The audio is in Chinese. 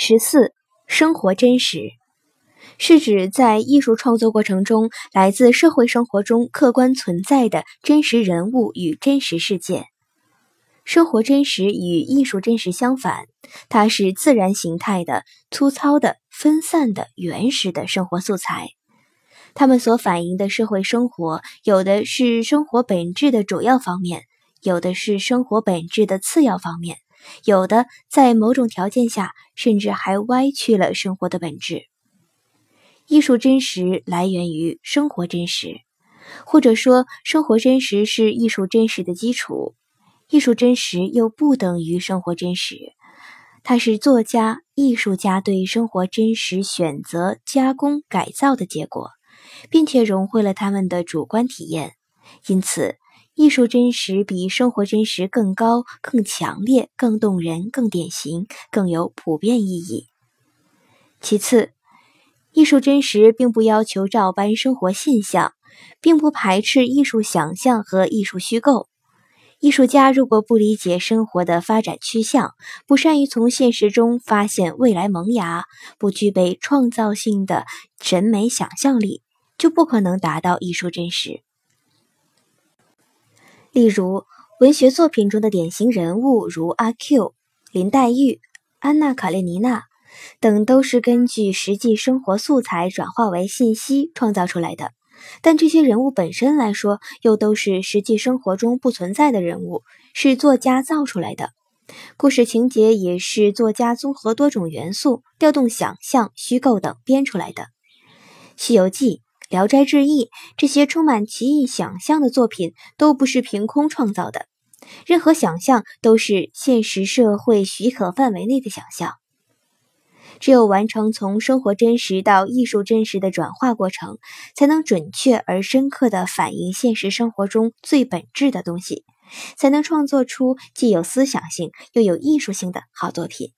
十四，生活真实，是指在艺术创作过程中，来自社会生活中客观存在的真实人物与真实事件。生活真实与艺术真实相反，它是自然形态的、粗糙的、分散的、原始的生活素材。它们所反映的社会生活，有的是生活本质的主要方面，有的是生活本质的次要方面。有的在某种条件下，甚至还歪曲了生活的本质。艺术真实来源于生活真实，或者说，生活真实是艺术真实的基础。艺术真实又不等于生活真实，它是作家、艺术家对生活真实选择、加工、改造的结果，并且融汇了他们的主观体验。因此。艺术真实比生活真实更高、更强烈、更动人、更典型、更有普遍意义。其次，艺术真实并不要求照搬生活现象，并不排斥艺术想象和艺术虚构。艺术家如果不理解生活的发展趋向，不善于从现实中发现未来萌芽，不具备创造性的审美想象力，就不可能达到艺术真实。例如，文学作品中的典型人物如阿 Q、林黛玉、安娜·卡列尼娜等，都是根据实际生活素材转化为信息创造出来的。但这些人物本身来说，又都是实际生活中不存在的人物，是作家造出来的。故事情节也是作家综合多种元素，调动想象、虚构等编出来的。《西游记》。《聊斋志异》这些充满奇异想象的作品都不是凭空创造的，任何想象都是现实社会许可范围内的想象。只有完成从生活真实到艺术真实的转化过程，才能准确而深刻地反映现实生活中最本质的东西，才能创作出既有思想性又有艺术性的好作品。